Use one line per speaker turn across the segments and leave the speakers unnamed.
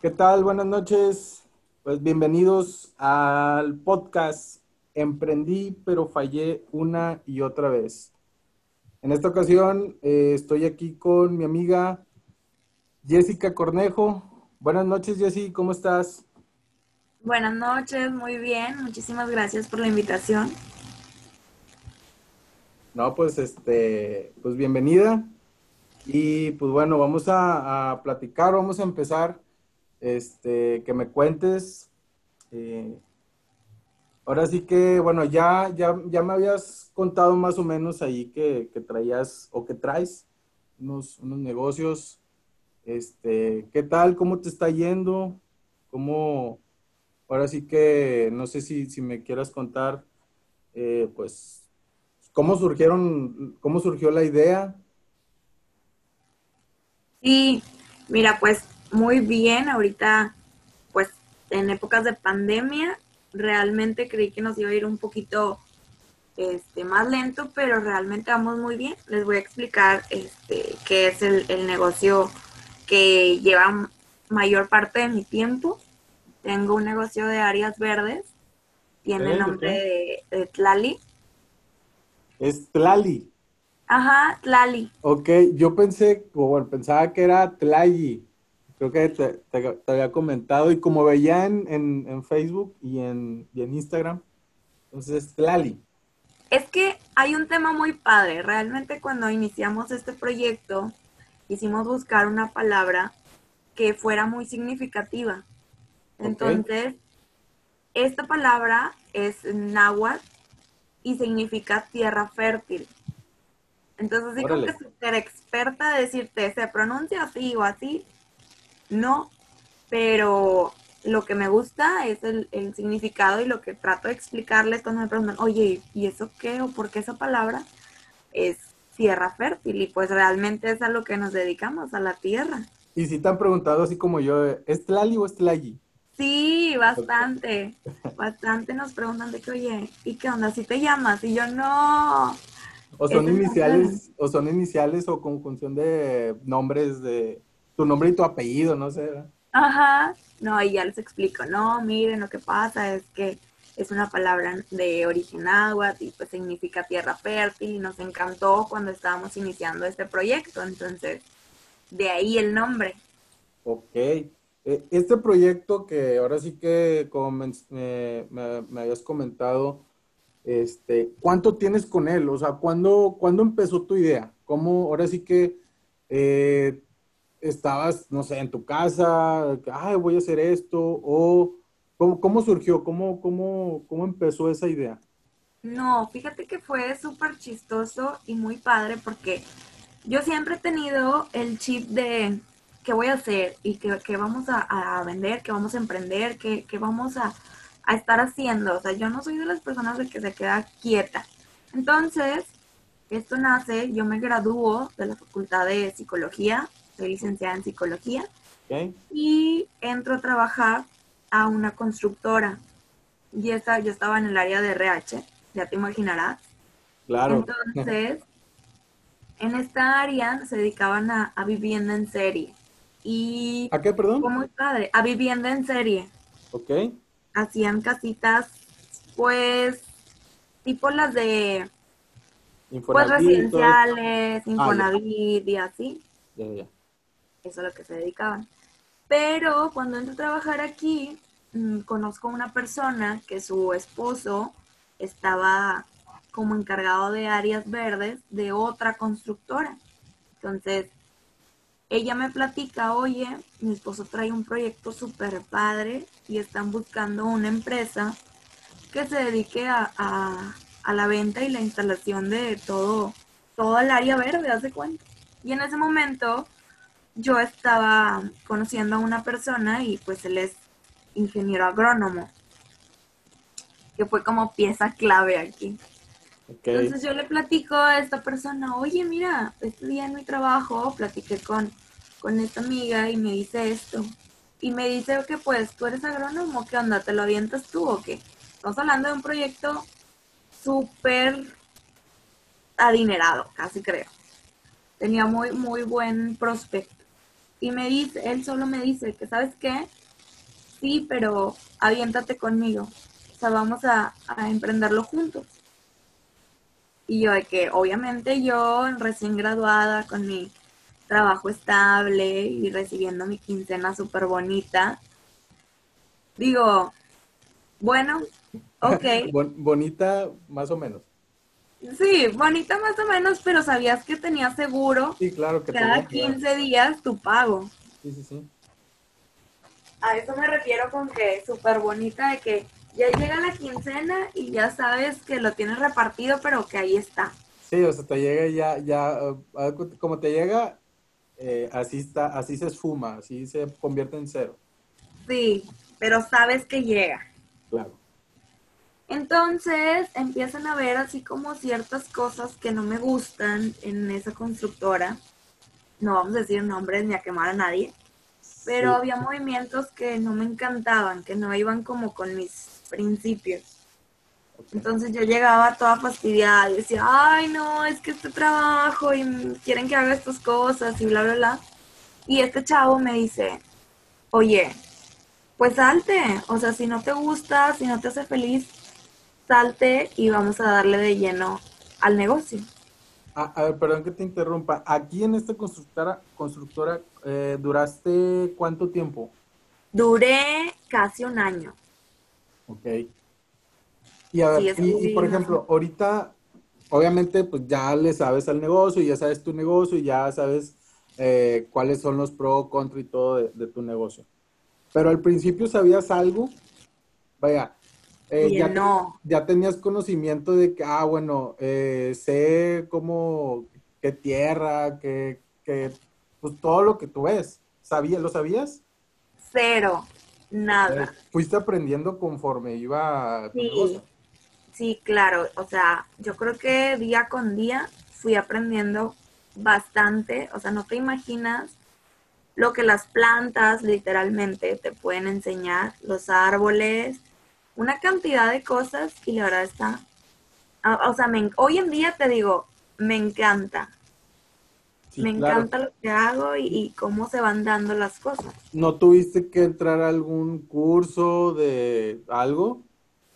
¿Qué tal? Buenas noches. Pues bienvenidos al podcast Emprendí pero fallé una y otra vez. En esta ocasión eh, estoy aquí con mi amiga Jessica Cornejo. Buenas noches, Jessy, ¿cómo estás?
Buenas noches, muy bien. Muchísimas gracias por la invitación.
No, pues este, pues bienvenida. Y pues bueno, vamos a, a platicar, vamos a empezar este, que me cuentes. Eh, ahora sí que, bueno, ya, ya, ya me habías contado más o menos ahí que, traías o que traes unos, unos, negocios. Este, ¿qué tal? ¿Cómo te está yendo? ¿Cómo? Ahora sí que no sé si, si me quieras contar, eh, pues, cómo surgieron, cómo surgió la idea.
Sí, mira, pues muy bien. Ahorita, pues en épocas de pandemia, realmente creí que nos iba a ir un poquito este, más lento, pero realmente vamos muy bien. Les voy a explicar este, qué es el, negocio que lleva mayor parte de mi tiempo. Tengo un negocio de áreas verdes. Tiene el nombre de, Tlali.
Es Tlali.
Ajá, Tlali.
Ok, yo pensé, bueno, pensaba que era Tlali creo que te, había comentado y como veía en, Facebook y en, en, Instagram, entonces Tlali.
Es que hay un tema muy padre. Realmente cuando iniciamos este proyecto, quisimos buscar una palabra que fuera muy significativa. Entonces, esta palabra es náhuatl y significa tierra fértil. Entonces, digo que súper experta de decirte, se pronuncia así o así, no, pero lo que me gusta es el, significado y lo que trato de explicarles cuando me preguntan, oye, ¿y eso qué? ¿O por qué esa palabra? Es tierra fértil y pues realmente es a lo que nos dedicamos, a la tierra.
Y si te han preguntado así como yo, ¿es Tlali o es Tlali?
Sí, bastante, bastante nos preguntan de que, oye, ¿y qué onda? ¿Si te llamas? Y yo, no.
O son iniciales, o son iniciales o conjunción de nombres de, tu nombre y tu apellido, no sé.
Ajá, no, y ya les explico, no, miren, lo que pasa es que es una palabra de origen náhuatl y pues significa tierra fértil y nos encantó cuando estábamos iniciando este proyecto, entonces de ahí el nombre.
Ok, e, este proyecto que ahora sí que como me, me, habías comentado, este, ¿cuánto tienes con él? O sea, ¿cuándo, ¿cuándo empezó tu idea? ¿Cómo ahora sí que eh, estabas, no sé, en tu casa, ay, voy a hacer esto, o cómo, surgió, ¿Cómo, cómo, cómo empezó esa idea?
No, fíjate que fue súper chistoso y muy padre porque yo siempre he tenido el chip de qué voy a hacer y qué, vamos a, vender, qué vamos a emprender, qué, vamos a, a, estar haciendo. O sea, yo no soy de las personas de que se queda quieta. Entonces, esto nace, yo me graduó de la Facultad de Psicología soy licenciada en psicología. Y entro a trabajar a una constructora. Y esa, yo estaba en el área de RH, ya te imaginarás.
Claro.
Entonces, en esta área se dedicaban a, vivienda en serie. Y
¿A qué, perdón?
Fue muy padre, a vivienda en serie.
Ok.
Hacían casitas, pues, tipo las de pues residenciales, ah, Infonavit y así. Ya, ya eso a lo que se dedicaban. Pero cuando entro a trabajar aquí, mm, conozco a una persona que su esposo estaba como encargado de áreas verdes de otra constructora. Entonces, ella me platica, oye, mi esposo trae un proyecto súper padre y están buscando una empresa que se dedique a, a, la venta y la instalación de todo, todo el área verde, hace cuenta. Y en ese momento yo estaba conociendo a una persona y pues él es ingeniero agrónomo, que fue como pieza clave aquí. Entonces yo le platico a esta persona, oye, mira, este día en mi trabajo platiqué con, con esta amiga y me dice esto. Y me dice que pues tú eres agrónomo, ¿qué onda? ¿Te lo avientas tú o qué? Estamos hablando de un proyecto súper adinerado, casi creo. Tenía muy, muy buen prospecto. Y me dice, él solo me dice que, ¿sabes qué? Sí, pero aviéntate conmigo. O sea, vamos a, a emprenderlo juntos. Y yo de que obviamente yo recién graduada con mi trabajo estable y recibiendo mi quincena súper bonita, digo, bueno, ok.
bonita más o menos.
Sí, bonita más o menos, pero sabías que tenía seguro
sí, claro que
cada 15 días tu pago.
Sí, sí, sí.
A eso me refiero con que súper bonita de que ya llega la quincena y ya sabes que lo tienes repartido, pero que ahí está.
Sí, o sea, te llega ya, ya, ah, como te llega, eh, así está, así se esfuma, así se convierte en cero.
Sí, pero sabes que llega.
Claro.
Entonces empiezan a ver así como ciertas cosas que no me gustan en esa constructora. No vamos a decir nombres ni a quemar a nadie, pero había movimientos que no me encantaban, que no iban como con mis principios. Entonces yo llegaba toda fastidiada y decía, ay no, es que este trabajo y quieren que haga estas cosas y bla, bla, bla. Y este chavo me dice, oye, pues salte, o sea, si no te gusta, si no te hace feliz, salte y vamos a darle de lleno al negocio.
Ah, a, ver, perdón que te interrumpa. Aquí en esta constructora, constructora eh, ¿duraste cuánto tiempo?
Duré casi un año.
Ok. Y a ver, y, por ejemplo, ahorita, obviamente, pues ya le sabes al negocio, ya sabes tu negocio, y ya sabes eh, cuáles son los pro, contra y todo de, tu negocio. Pero al principio sabías algo, vaya, eh, ya, no. ya tenías conocimiento de que, ah, bueno, eh, sé cómo, qué tierra, que, que, pues todo lo que tú ves. ¿Sabías, ¿Lo sabías?
Cero, nada.
fuiste aprendiendo conforme iba
tu sí. Sí, claro, o sea, yo creo que día con día fui aprendiendo bastante, o sea, no te imaginas lo que las plantas literalmente te pueden enseñar, los árboles, una cantidad de cosas y la verdad está, o sea, hoy en día te digo, me encanta. me encanta lo que hago y, y, cómo se van dando las cosas.
¿No tuviste que entrar a algún curso de algo?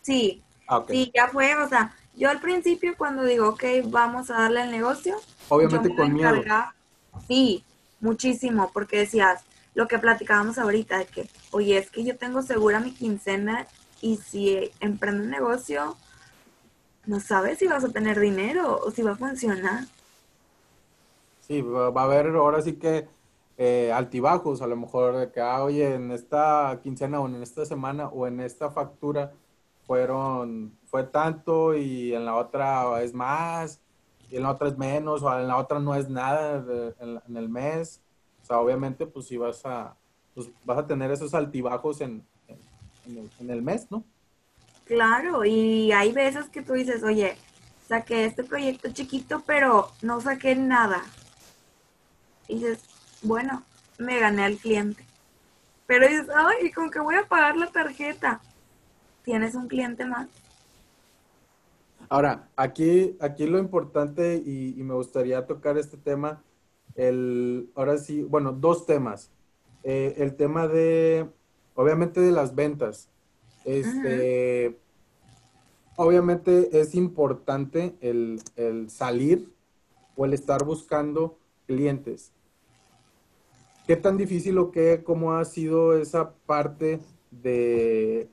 Sí, Ah, sí, ya fue, o sea, yo al principio cuando digo, ok, vamos a darle el negocio.
Obviamente con miedo.
Sí, muchísimo, porque decías, lo que platicábamos ahorita, de que, oye, es que yo tengo segura mi quincena y si emprendo un negocio, no sabes si vas a tener dinero o si va a funcionar.
Sí, va a haber ahora sí que eh, altibajos, a lo mejor de que, ah, oye, en esta quincena o en esta semana o en esta factura fueron, fue tanto y en la otra es más y en la otra es menos o en la otra no es nada en, el mes. O sea, obviamente pues si vas a, pues, vas a tener esos altibajos en, en, el, mes, ¿no?
Claro, y hay veces que tú dices, oye, saqué este proyecto chiquito, pero no saqué nada. Y dices, bueno, me gané al cliente. Pero dices, ay, ¿con qué voy a pagar la tarjeta? tienes un cliente más.
Ahora, aquí, aquí lo importante y, me gustaría tocar este tema, el, ahora sí, bueno, dos temas. Eh, el tema de, obviamente, de las ventas. Este, obviamente es importante el, el salir o el estar buscando clientes. ¿Qué tan difícil o qué, cómo ha sido esa parte de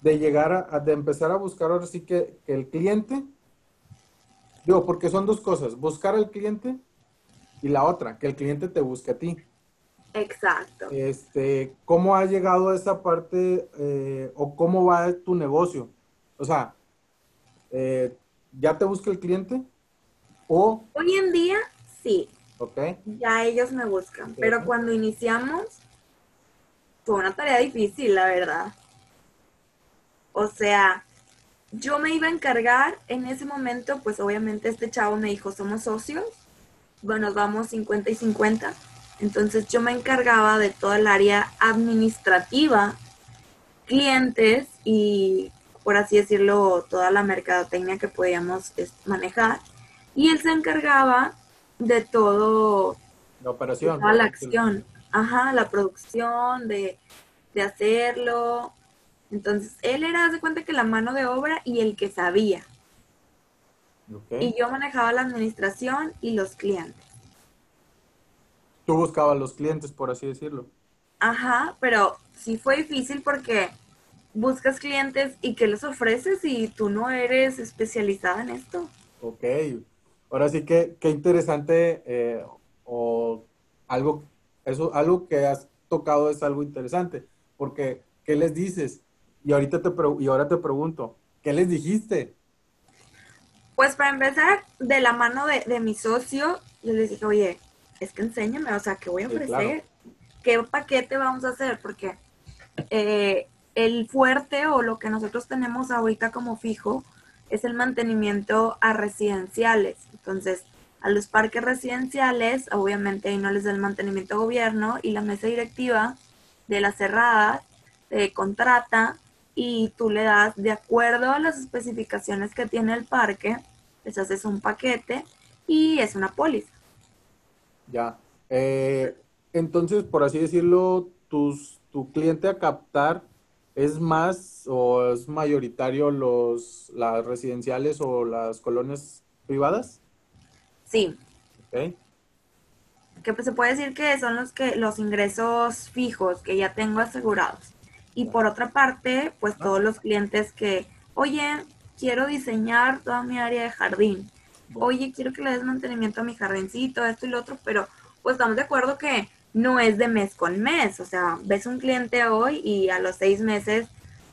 de llegar a, de empezar a buscar ahora sí que, el cliente, digo, porque son dos cosas, buscar al cliente y la otra, que el cliente te busque a ti.
Exacto.
Este, ¿cómo ha llegado a esa parte eh, o cómo va tu negocio? O sea, eh, ¿ya te busca el cliente? O...
Hoy en día, sí.
Ok.
Ya ellos me buscan, pero cuando iniciamos, fue una tarea difícil, la verdad. O sea, yo me iba a encargar en ese momento, pues obviamente este chavo me dijo, somos socios, bueno, vamos 50 y 50. Entonces yo me encargaba de toda el área administrativa, clientes y, por así decirlo, toda la mercadotecnia que podíamos manejar. Y él se encargaba de todo,
La operación.
la acción. Ajá, la producción de, de hacerlo. Entonces, él era, de cuenta que la mano de obra y el que sabía. Y yo manejaba la administración y los clientes.
Tú buscabas los clientes, por así decirlo.
Ajá, pero sí fue difícil porque buscas clientes y ¿qué les ofreces si tú no eres especializada en esto?
Ok, ahora sí que qué interesante eh, o algo, eso, algo que has tocado es algo interesante, porque ¿qué les dices? Y ahorita te y ahora te pregunto, ¿qué les dijiste?
Pues para empezar, de la mano de, mi socio, yo les dije, oye, es que enséñame, o sea, ¿qué voy a ofrecer? ¿Qué paquete vamos a hacer? Porque eh, el fuerte o lo que nosotros tenemos ahorita como fijo es el mantenimiento a residenciales. Entonces, a los parques residenciales, obviamente ahí no les da el mantenimiento gobierno y la mesa directiva de la cerrada te contrata y tú le das de acuerdo a las especificaciones que tiene el parque, les haces un paquete y es una póliza.
Ya. Eh, entonces, por así decirlo, tus, tu cliente a captar ¿Es más o es mayoritario los, las residenciales o las colonias privadas?
Sí. Que pues se puede decir que son los que los ingresos fijos que ya tengo asegurados. Y por otra parte, pues ah. todos los clientes que, oye, quiero diseñar toda mi área de jardín. Oye, quiero que le des mantenimiento a mi jardincito, esto y lo otro, pero pues estamos de acuerdo que no es de mes con mes, o sea, ves un cliente hoy y a los seis meses,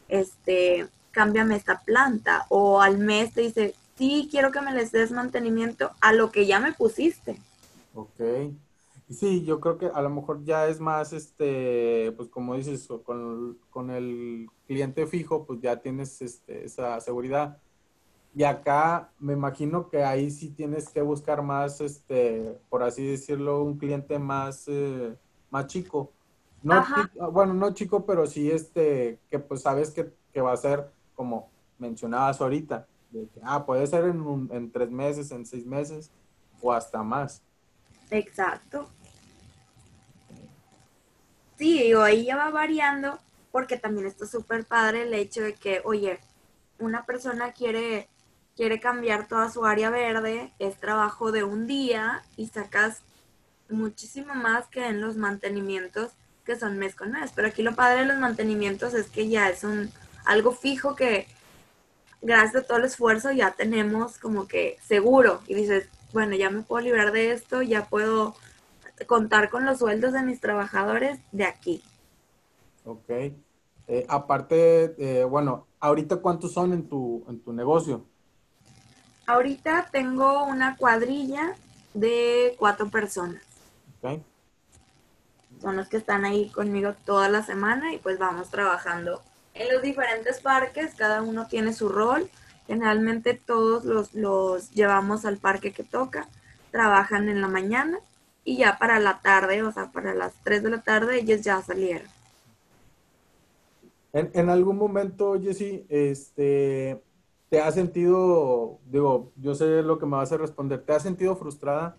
este, cámbiame esta planta, o al mes te dice, sí, quiero que me les des mantenimiento a lo que ya me pusiste.
Ok. Sí, yo creo que a lo mejor ya es más, este, pues como dices, con, con el cliente fijo, pues ya tienes este, esa seguridad. Y acá me imagino que ahí sí tienes que buscar más, este, por así decirlo, un cliente más, eh, más chico. No bueno, no chico, pero sí este, que pues sabes que, va a ser como mencionabas ahorita, de que, ah, puede ser en, en tres meses, en seis meses o hasta más.
Exacto. Sí, digo, ahí ya va variando porque también está súper padre el hecho de que, oye, una persona quiere quiere cambiar toda su área verde, es trabajo de un día y sacas muchísimo más que en los mantenimientos que son mes con mes. Pero aquí lo padre de los mantenimientos es que ya es un algo fijo que gracias a todo el esfuerzo ya tenemos como que seguro y dices, bueno, ya me puedo liberar de esto, ya puedo contar con los sueldos de mis trabajadores de aquí.
Ok. Eh, aparte, eh, bueno, ahorita cuántos son en tu, en tu negocio?
Ahorita tengo una cuadrilla de cuatro personas. Son los que están ahí conmigo toda la semana y pues vamos trabajando en los diferentes parques. Cada uno tiene su rol. Generalmente todos los, los llevamos al parque que toca. Trabajan en la mañana y ya para la tarde, o sea, para las 3 de la tarde, ellos ya salieron.
En, en algún momento, Jessy, este, ¿Te has sentido, digo, yo sé lo que me vas a responder, ¿te has sentido frustrada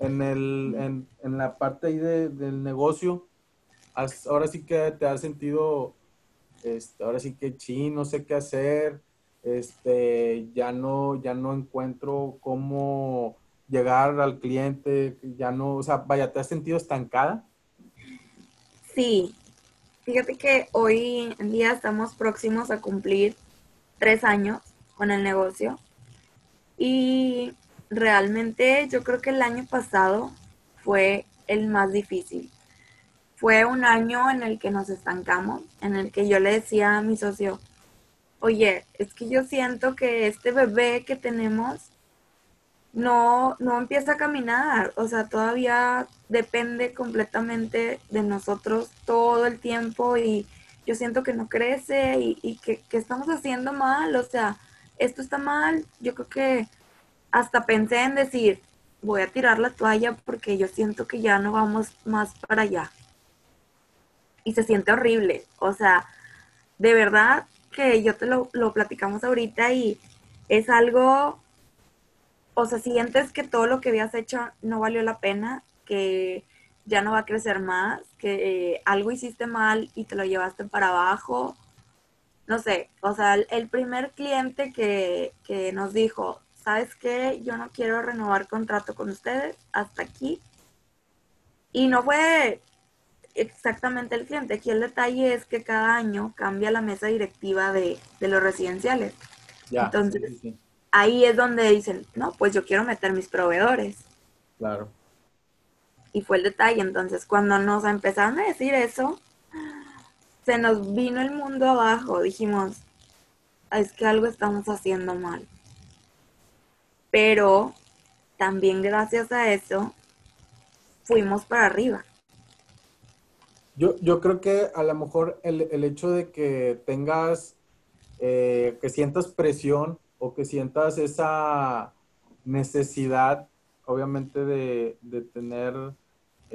en, el, en, la parte ahí del negocio? ahora sí que te has sentido, este, ahora sí que sí, no sé qué hacer, este, ya no, ya no encuentro cómo llegar al cliente, ya no, o sea, vaya, ¿te has sentido estancada?
Sí, fíjate que hoy en día estamos próximos a cumplir tres años con el negocio. Y realmente yo creo que el año pasado fue el más difícil. Fue un año en el que nos estancamos, en el que yo le decía a mi socio, oye, es que yo siento que este bebé que tenemos no, no empieza a caminar, o sea, todavía depende completamente de nosotros todo el tiempo y yo siento que no crece y, que, estamos haciendo mal, o sea, esto está mal. Yo creo que hasta pensé en decir, voy a tirar la toalla porque yo siento que ya no vamos más para allá. Y se siente horrible, o sea, de verdad que yo te lo, lo platicamos ahorita y es algo, o sea, sientes que todo lo que habías hecho no valió la pena que ya no va a crecer más, que algo hiciste mal y te lo llevaste para abajo. No sé, o sea, el primer cliente que, que nos dijo, ¿sabes qué? Yo no quiero renovar contrato con ustedes hasta aquí. Y no fue exactamente el cliente. Aquí el detalle es que cada año cambia la mesa directiva de, los residenciales. Entonces, ahí es donde dicen, no, pues yo quiero meter mis proveedores.
Claro.
Y fue el detalle. Entonces, cuando nos empezaron a decir eso, se nos vino el mundo abajo. Dijimos, es que algo estamos haciendo mal. Pero también gracias a eso, fuimos para arriba.
Yo, yo creo que a lo mejor el, el hecho de que tengas, eh, que sientas presión o que sientas esa necesidad, obviamente, de, de tener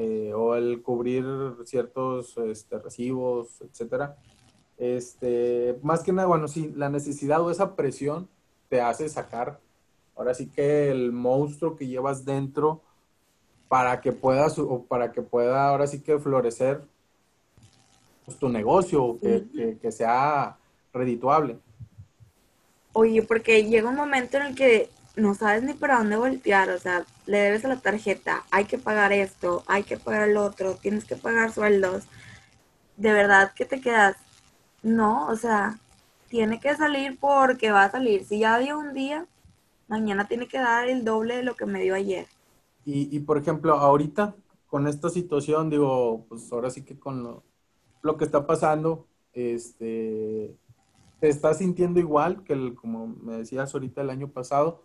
eh, o el cubrir ciertos este, recibos, etcétera. Este, más que nada, bueno, sí, la necesidad o esa presión te hace sacar, ahora sí que el monstruo que llevas dentro para que puedas, o para que pueda ahora sí que florecer pues, tu negocio, que, que, sea redituable.
Oye, porque llega un momento en el que no sabes ni para dónde voltear, o sea, le debes a la tarjeta, hay que pagar esto, hay que pagar el otro, tienes que pagar sueldos. De verdad que te quedas, no, o sea, tiene que salir porque va a salir. Si ya dio un día, mañana tiene que dar el doble de lo que me dio ayer.
Y, y por ejemplo, ahorita, con esta situación, digo, pues ahora sí que con lo, lo que está pasando, este, ¿te estás sintiendo igual que el, como me decías ahorita el año pasado?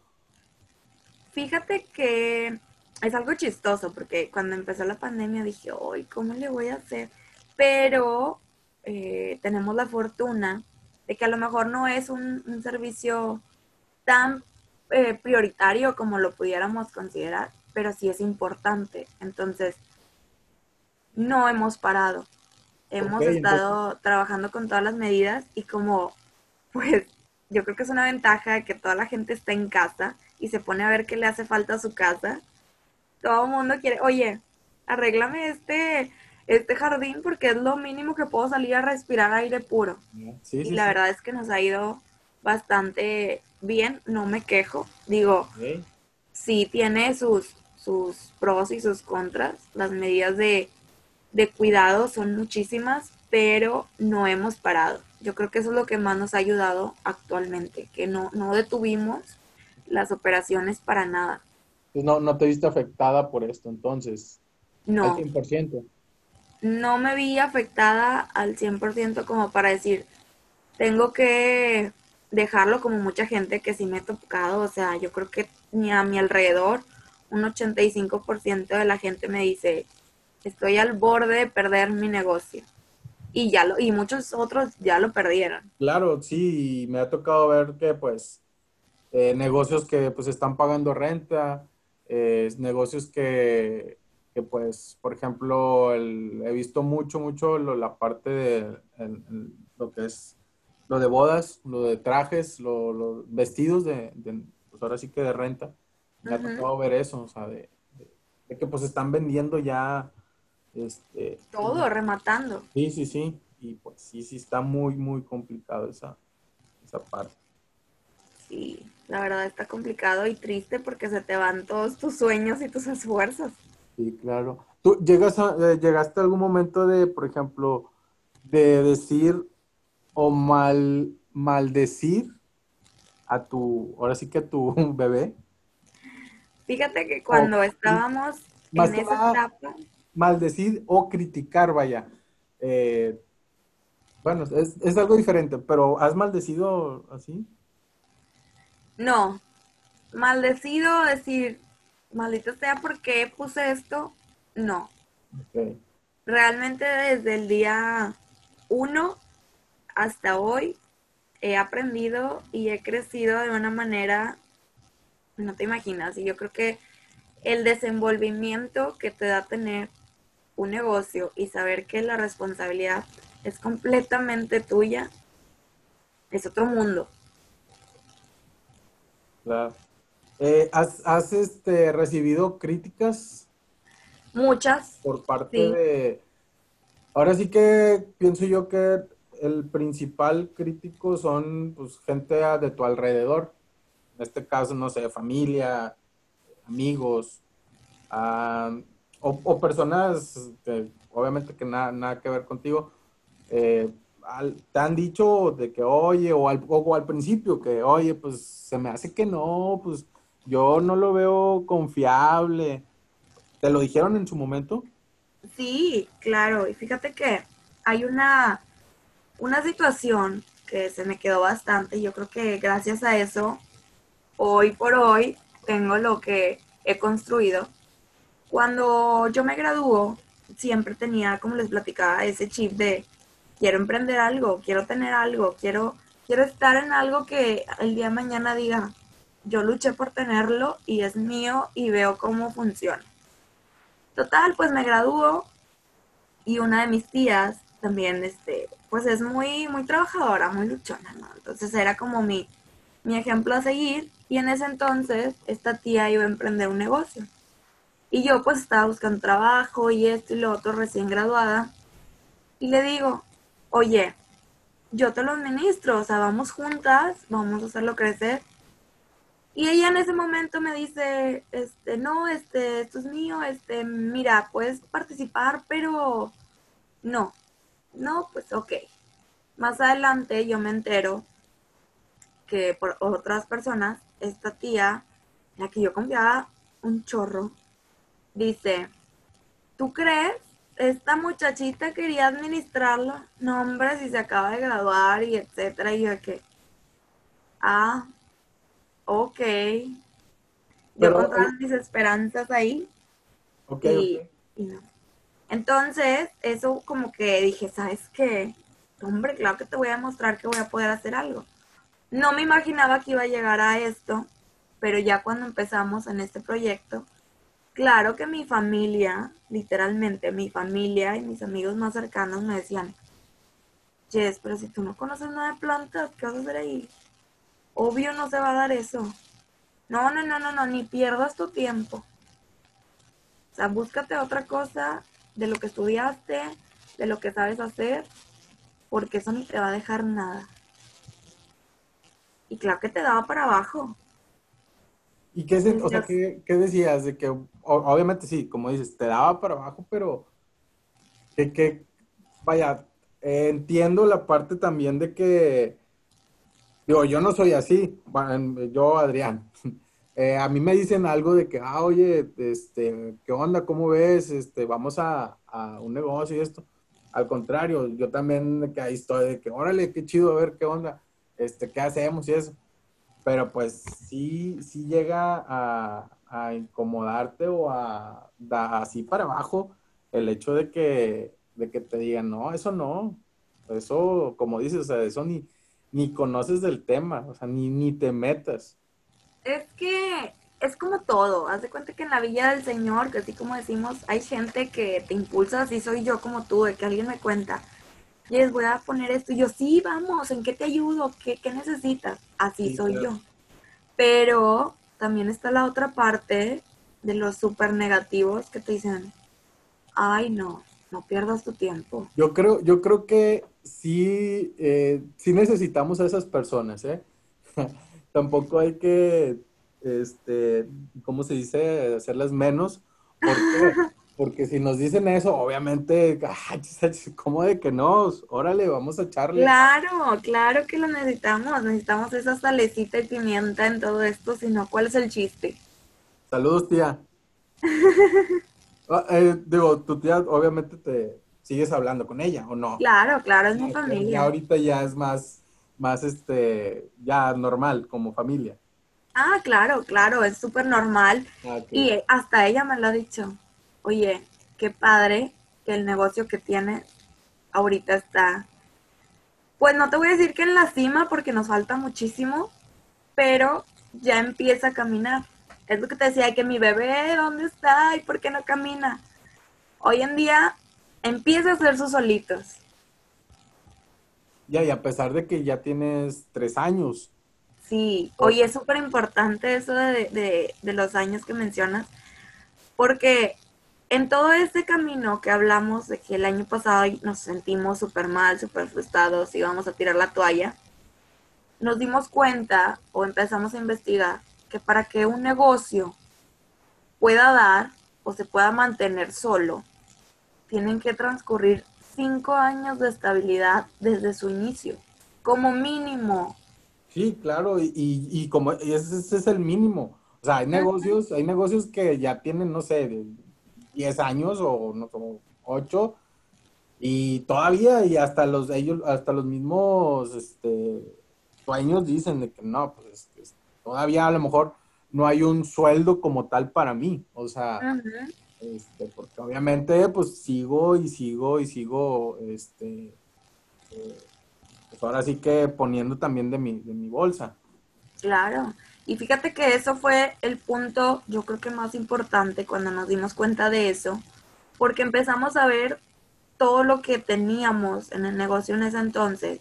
Fíjate que es algo chistoso porque cuando empezó la pandemia dije, hoy, ¿cómo le voy a hacer? Pero eh, tenemos la fortuna de que a lo mejor no es un, servicio tan eh, prioritario como lo pudiéramos considerar, pero sí es importante. Entonces, no hemos parado hemos estado trabajando con todas las medidas y como, pues, yo creo que es una ventaja que toda la gente está en casa y se pone a ver qué le hace falta a su casa. Todo el mundo quiere, oye, arréglame este, este jardín porque es lo mínimo que puedo salir a respirar aire puro. y la verdad es que nos ha ido bastante bien, no me quejo. Digo, sí tiene sus, sus pros y sus contras, las medidas de de cuidado son muchísimas, pero no hemos parado. Yo creo que eso es lo que más nos ha ayudado actualmente, que no, no detuvimos las operaciones para nada.
Pues no, no te viste afectada por esto entonces.
No.
Al 100%.
No me vi afectada al 100% como para decir, tengo que dejarlo como mucha gente que sí me he tocado. O sea, yo creo que ni a mi alrededor un 85% de la gente me dice, estoy al borde de perder mi negocio. Y ya lo, y muchos otros ya lo perdieron.
Claro, sí, me ha tocado ver que pues eh, negocios que pues están pagando renta, eh, negocios que, que, pues, por ejemplo, he visto mucho, mucho la parte de lo que es lo de bodas, lo de trajes, los vestidos de, pues ahora sí que de renta. Me ha tocado ver eso, o sea, de, de que pues están vendiendo ya este,
Todo, rematando.
Sí, sí, sí. Y pues sí, sí está muy, muy complicado esa, esa parte.
Sí, la verdad está complicado y triste porque se te van todos tus sueños y tus esfuerzos.
Sí, claro. ¿Tú llegas a, eh, llegaste a algún momento de, por ejemplo, de decir o mal, maldecir a tu, ahora sí que a tu bebé?
Fíjate que cuando estábamos en esa etapa,
maldecir o criticar, vaya. Eh, bueno, es, algo diferente, pero ¿has maldecido así?
No, maldecido, decir, maldita sea porque puse esto, no. Realmente desde el día uno hasta hoy he aprendido y he crecido de una manera, no te imaginas, y yo creo que el desenvolvimiento que te da tener un negocio y saber que la responsabilidad es completamente tuya, es otro mundo.
Claro. Eh, ¿Has, este, recibido críticas?
Muchas.
Por parte de... Ahora sí que pienso yo que el principal crítico son pues, gente de tu alrededor. En este caso, no sé, familia, amigos, o, personas que obviamente que nada, nada que ver contigo. Eh, te han dicho de que, oye, o al, o al principio, que, oye, pues se me hace que no, pues yo no lo veo confiable. ¿Te lo dijeron en su momento?
Sí, claro. Y fíjate que hay una, una situación que se me quedó bastante. Yo creo que gracias a eso, hoy por hoy, tengo lo que he construido. Cuando yo me graduó, siempre tenía, como les platicaba, ese chip de quiero emprender algo, quiero tener algo, quiero, quiero estar en algo que el día de mañana diga, yo luché por tenerlo y es mío y veo cómo funciona. Total, pues me graduó y una de mis tías también, este, pues es muy, muy trabajadora, muy luchona, ¿no? Entonces era como mi, mi ejemplo a seguir y en ese entonces esta tía iba a emprender un negocio. Y yo pues estaba buscando trabajo y esto y lo otro recién graduada. Y le digo, oye, yo te lo administro, o sea, vamos juntas, vamos a hacerlo crecer. Y ella en ese momento me dice, este, no, este, esto es mío, este, mira, puedes participar, pero no, no, pues ok. Más adelante yo me entero que por otras personas, esta tía, la que yo confiaba un chorro, dice, ¿tú crees esta muchachita quería administrarla. No, hombre, si se acaba de graduar y etcétera. Y yo que, ah, ok. Yo con todas mis esperanzas ahí.
Ok.
Y, no. Entonces, eso como que dije, ¿sabes qué? Hombre, claro que te voy a mostrar que voy a poder hacer algo. No me imaginaba que iba a llegar a esto, pero ya cuando empezamos en este proyecto, Claro que mi familia, literalmente mi familia y mis amigos más cercanos me decían, Jess, pero si tú no conoces nada de plantas, ¿qué vas a hacer ahí? Obvio no se va a dar eso. No, no, no, no, no, ni pierdas tu tiempo. O sea, búscate otra cosa de lo que estudiaste, de lo que sabes hacer, porque eso ni te va a dejar nada. Y claro que te daba para abajo.
¿Y qué, o sea, ¿qué, decías? De que, obviamente sí, como dices, te daba para abajo, pero que, vaya, entiendo la parte también de que, digo, yo no soy así, yo, Adrián, eh, a mí me dicen algo de que, ah, oye, este, ¿qué onda? ¿Cómo ves? Este, vamos a, a un negocio y esto. Al contrario, yo también que ahí estoy, de que, órale, qué chido, a ver qué onda, este, qué hacemos y eso pero pues sí, sí llega a, incomodarte o a dar así para abajo el hecho de que, de que te digan, no, eso no, eso, como dices, o sea, eso ni, ni conoces del tema, o sea, ni, ni te metas.
Es que es como todo, haz de cuenta que en la Villa del Señor, que así como decimos, hay gente que te impulsa, así soy yo como tú, de que alguien me cuenta, les voy a poner esto. Y yo, sí, vamos, ¿en qué te ayudo? ¿Qué, necesitas? Así soy yo. Pero también está la otra parte de los súper negativos que te dicen, ay, no, no pierdas tu tiempo.
Yo creo, yo creo que sí, eh, sí necesitamos a esas personas, ¿eh? Tampoco hay que, este, ¿cómo se dice? Hacerlas menos. Porque Porque si nos dicen eso, obviamente, ¿cómo de que no? Órale, vamos a echarle.
Claro, claro que lo necesitamos. Necesitamos esa salecita y pimienta en todo esto, si no, ¿cuál es el chiste?
Saludos, tía. Ah, eh, digo, tu tía obviamente te sigues hablando con ella, ¿o no?
Claro, claro, es mi familia.
Ya ahorita ya es más, más, este, ya normal como familia.
Ah, claro, claro, es súper normal. Ah, y hasta ella me lo ha dicho oye, qué padre que el negocio que tiene ahorita está, pues no te voy a decir que en la cima porque nos falta muchísimo, pero ya empieza a caminar. Es lo que te decía, que mi bebé, ¿dónde está? ¿Y por qué no camina? Hoy en día empieza a hacer sus solitos.
Ya, y a pesar de que ya tienes tres años.
Sí, hoy es súper importante eso de, de los años que mencionas, porque en todo ese camino que hablamos de que el año pasado nos sentimos súper mal, súper frustrados y vamos a tirar la toalla, nos dimos cuenta o empezamos a investigar que para que un negocio pueda dar o se pueda mantener solo, tienen que transcurrir cinco años de estabilidad desde su inicio, como mínimo.
Sí, claro, y, y, como ese, es el mínimo. O sea, hay negocios, hay negocios que ya tienen, no sé, 10 años o no como 8 y todavía y hasta los ellos hasta los mismos este dueños dicen de que no, pues todavía a lo mejor no hay un sueldo como tal para mí, o sea, este, porque obviamente pues sigo y sigo y sigo, este, eh, pues ahora sí que poniendo también de mi, de mi bolsa.
Claro, y fíjate que eso fue el punto, yo creo que más importante cuando nos dimos cuenta de eso, porque empezamos a ver todo lo que teníamos en el negocio en ese entonces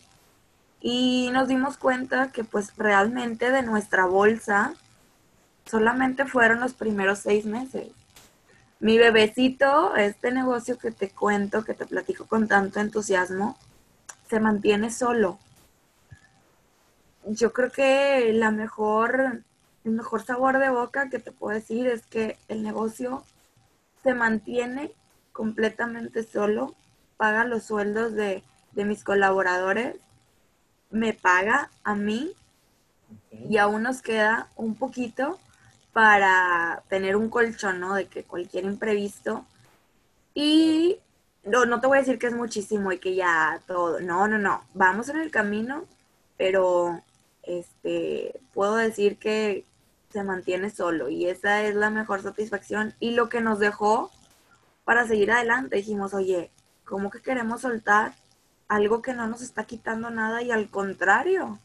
y nos dimos cuenta que pues realmente de nuestra bolsa solamente fueron los primeros seis meses. Mi bebecito, este negocio que te cuento, que te platico con tanto entusiasmo, se mantiene solo yo creo que la mejor, el mejor sabor de boca que te puedo decir es que el negocio se mantiene completamente solo, paga los sueldos de, mis colaboradores, me paga a mí y aún nos queda un poquito para tener un colchón, ¿no? De que cualquier imprevisto. Y no, no te voy a decir que es muchísimo y que ya todo. No, no, no. Vamos en el camino, pero este, puedo decir que se mantiene solo y esa es la mejor satisfacción y lo que nos dejó para seguir adelante. Dijimos, oye, ¿cómo que queremos soltar algo que no nos está quitando nada y al contrario,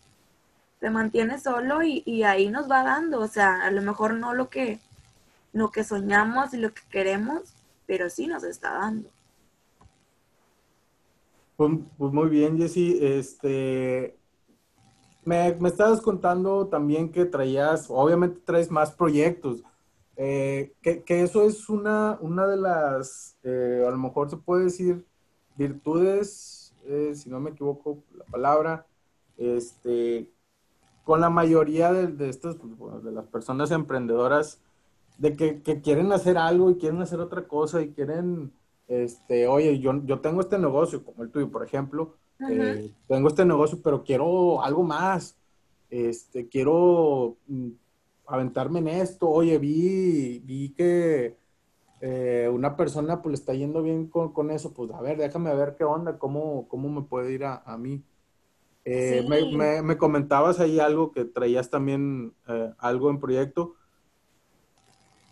se mantiene solo y, ahí nos va dando, o sea, a lo mejor no lo que, que soñamos y lo que queremos, pero sí nos está dando.
Pues, pues muy bien, Jessy. Este, me, estabas contando también que traías, obviamente traes más proyectos, eh, que, eso es una, una de las, eh, a lo mejor se puede decir, virtudes, eh, si no me equivoco la palabra, este, con la mayoría de, de estas, pues, de las personas emprendedoras, de que, quieren hacer algo y quieren hacer otra cosa y quieren, este, oye, yo, yo tengo este negocio, como el tuyo, por ejemplo, eh, tengo este negocio, pero quiero algo más. Este, quiero mm, aventarme en esto. Oye, vi, vi que eh, una persona pues le está yendo bien con, eso. Pues a ver, déjame ver qué onda, cómo, cómo me puede ir a, mí. Eh, me, comentabas ahí algo que traías también algo en proyecto.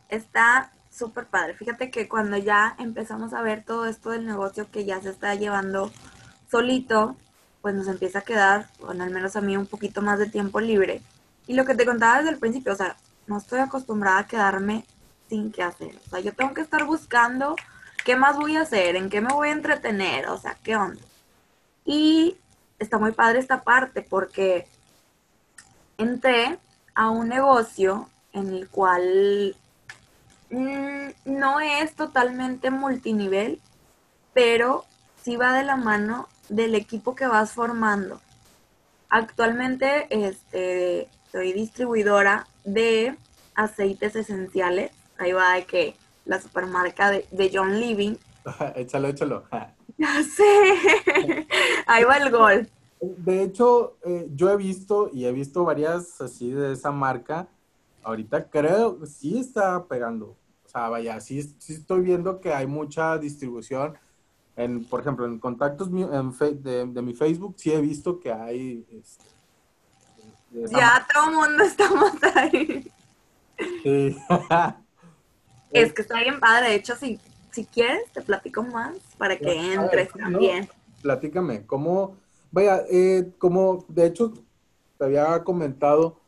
Está súper padre. Fíjate que cuando ya empezamos a ver todo esto del negocio que ya se está llevando solito, pues nos empieza a quedar, bueno, al menos a mí, un poquito más de tiempo libre. Y lo que te contaba desde el principio, o sea, no estoy acostumbrada a quedarme sin qué hacer. O sea, yo tengo que estar buscando qué más voy a hacer, en qué me voy a entretener, o sea, qué onda. Y está muy padre esta parte porque entré a un negocio en el cual mm, no es totalmente multinivel, pero sí va de la mano del equipo que vas formando. Actualmente este, soy distribuidora de aceites esenciales. Ahí va de que la supermarca de, John Living.
échalo, échalo.
Ya sé. Ahí va el gol.
De hecho, eh, yo he visto y he visto varias así de esa marca. Ahorita creo que sí está pegando. O sea, vaya, sí, sí estoy viendo que hay mucha distribución en, por ejemplo, en contactos de, mi Facebook sí he visto que hay... Este,
ya todo el mundo estamos ahí. Sí. es que está bien padre. De hecho, si, si quieres, te platico más para que entres también.
platícame, ¿cómo? Vaya, eh, como de hecho te había comentado,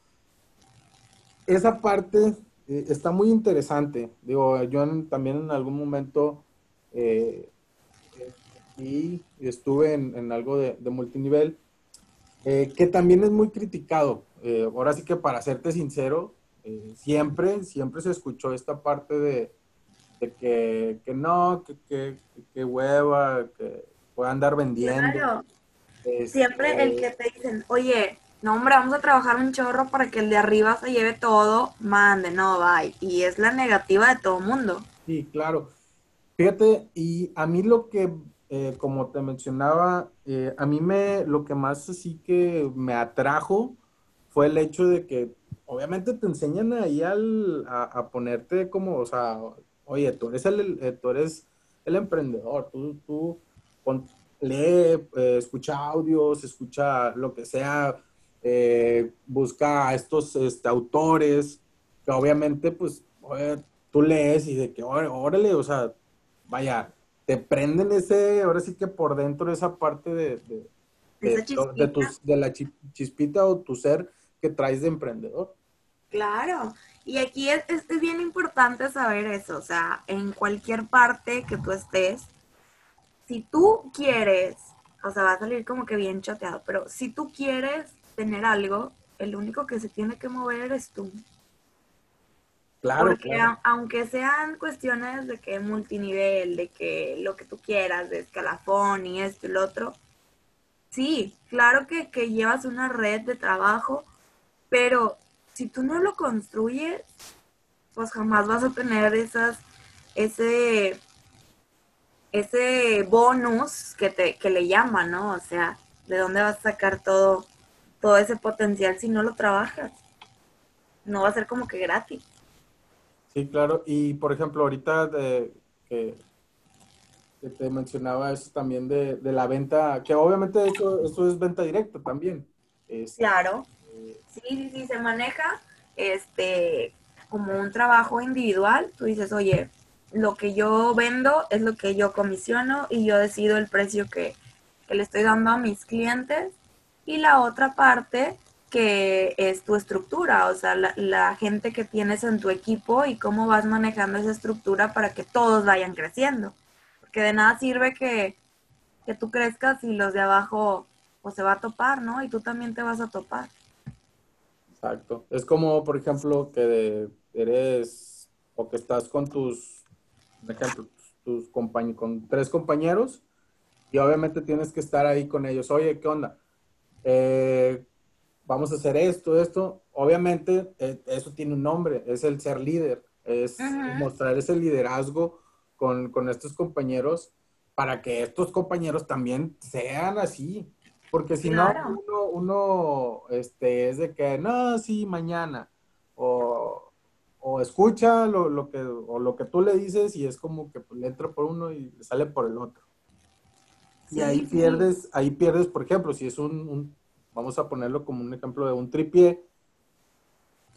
esa parte eh, está muy interesante. Digo, yo también en algún momento eh, y estuve en, algo de, multinivel, eh, que también es muy criticado. Eh, ahora sí que para serte sincero, eh, siempre, siempre se escuchó esta parte de, de que, que no, que, que, hueva, que pueda andar vendiendo. Claro.
Siempre el que te dicen, oye, no hombre, vamos a trabajar un chorro para que el de arriba se lleve todo, mande, no, bye. Y es la negativa de todo mundo.
Sí, claro. Fíjate, y a mí lo que, eh, como te mencionaba, eh, a mí me, lo que más así que me atrajo fue el hecho de que obviamente te enseñan ahí al, a, ponerte como, o sea, oye, tú eres el, eh, tú eres el emprendedor, tú, tú lee, escucha audios, escucha lo que sea, busca a estos este, autores, que obviamente pues tú lees y de que, órale, o sea, vaya, te prenden ese, ahora sí que por dentro esa parte de, de, de, de la chispita o tu ser que traes de emprendedor.
Claro, y aquí es, es, bien importante saber eso, o sea, en cualquier parte que tú estés, si tú quieres, o sea, va a salir como que bien chateado, pero si tú quieres tener algo, el único que se tiene que mover eres tú. Claro. Porque aunque sean cuestiones de que multinivel, de que lo que tú quieras, de escalafón y esto y lo otro, sí, claro que, que llevas una red de trabajo, pero si tú no lo construyes, pues jamás vas a tener esas, ese, ese bonus que te, que le llaman, ¿no? O sea, ¿de dónde vas a sacar todo, todo ese potencial si no lo trabajas? No va a ser como que gratis.
Sí, claro. Y por ejemplo, ahorita de, que, te mencionaba eso también de, la venta, que obviamente eso, eso es venta directa también.
claro. Eh, sí, sí, sí, se maneja este como un trabajo individual. Tú dices, oye, lo que yo vendo es lo que yo comisiono y yo decido el precio que, que le estoy dando a mis clientes. Y la otra parte que es tu estructura, o sea, la, gente que tienes en tu equipo y cómo vas manejando esa estructura para que todos vayan creciendo. Porque de nada sirve que, que tú crezcas y los de abajo pues se va a topar, ¿no? Y tú también te vas a topar.
Exacto. Es como, por ejemplo, que eres o que estás con tus, por ejemplo, tus compañeros, con tres compañeros y obviamente tienes que estar ahí con ellos. Oye, ¿qué onda? Eh, vamos a hacer esto, esto. Obviamente eh, eso tiene un nombre, es el ser líder, es mostrar ese liderazgo con, estos compañeros para que estos compañeros también sean así. Porque si no, uno, este, es de que, no, sí, mañana. O, escucha lo, que, o lo que tú le dices y es como que le entra por uno y le sale por el otro. y ahí pierdes, ahí pierdes, por ejemplo, si es un, vamos a ponerlo como un ejemplo de un tripié,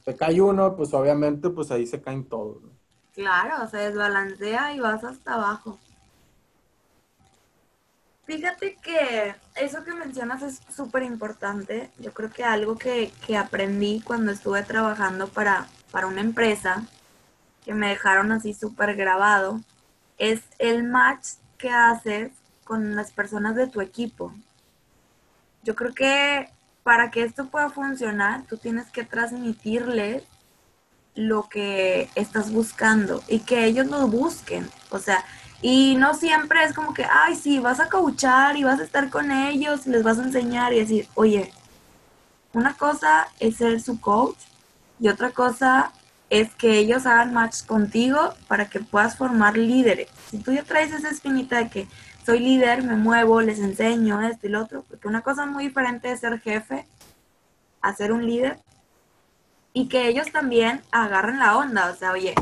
se cae uno, pues obviamente pues ahí se caen todos.
Claro, se desbalancea y vas hasta abajo. Fíjate que eso que mencionas es súper importante. Yo creo que algo que, aprendí cuando estuve trabajando para, para una empresa, que me dejaron así súper grabado, es el match que haces con las personas de tu equipo. Yo creo que para que esto pueda funcionar, tú tienes que transmitirles lo que estás buscando y que ellos lo busquen. O sea, y no siempre es como que, ay, sí, vas a coachar y vas a estar con ellos, les vas a enseñar y decir, oye, una cosa es ser su coach y otra cosa es que ellos hagan match contigo para que puedas formar líderes. Si tú ya traes esa espinita de que soy líder, me muevo, les enseño esto y lo otro, porque una cosa muy diferente es ser jefe a ser un líder y que ellos también agarren la onda, o sea, oye,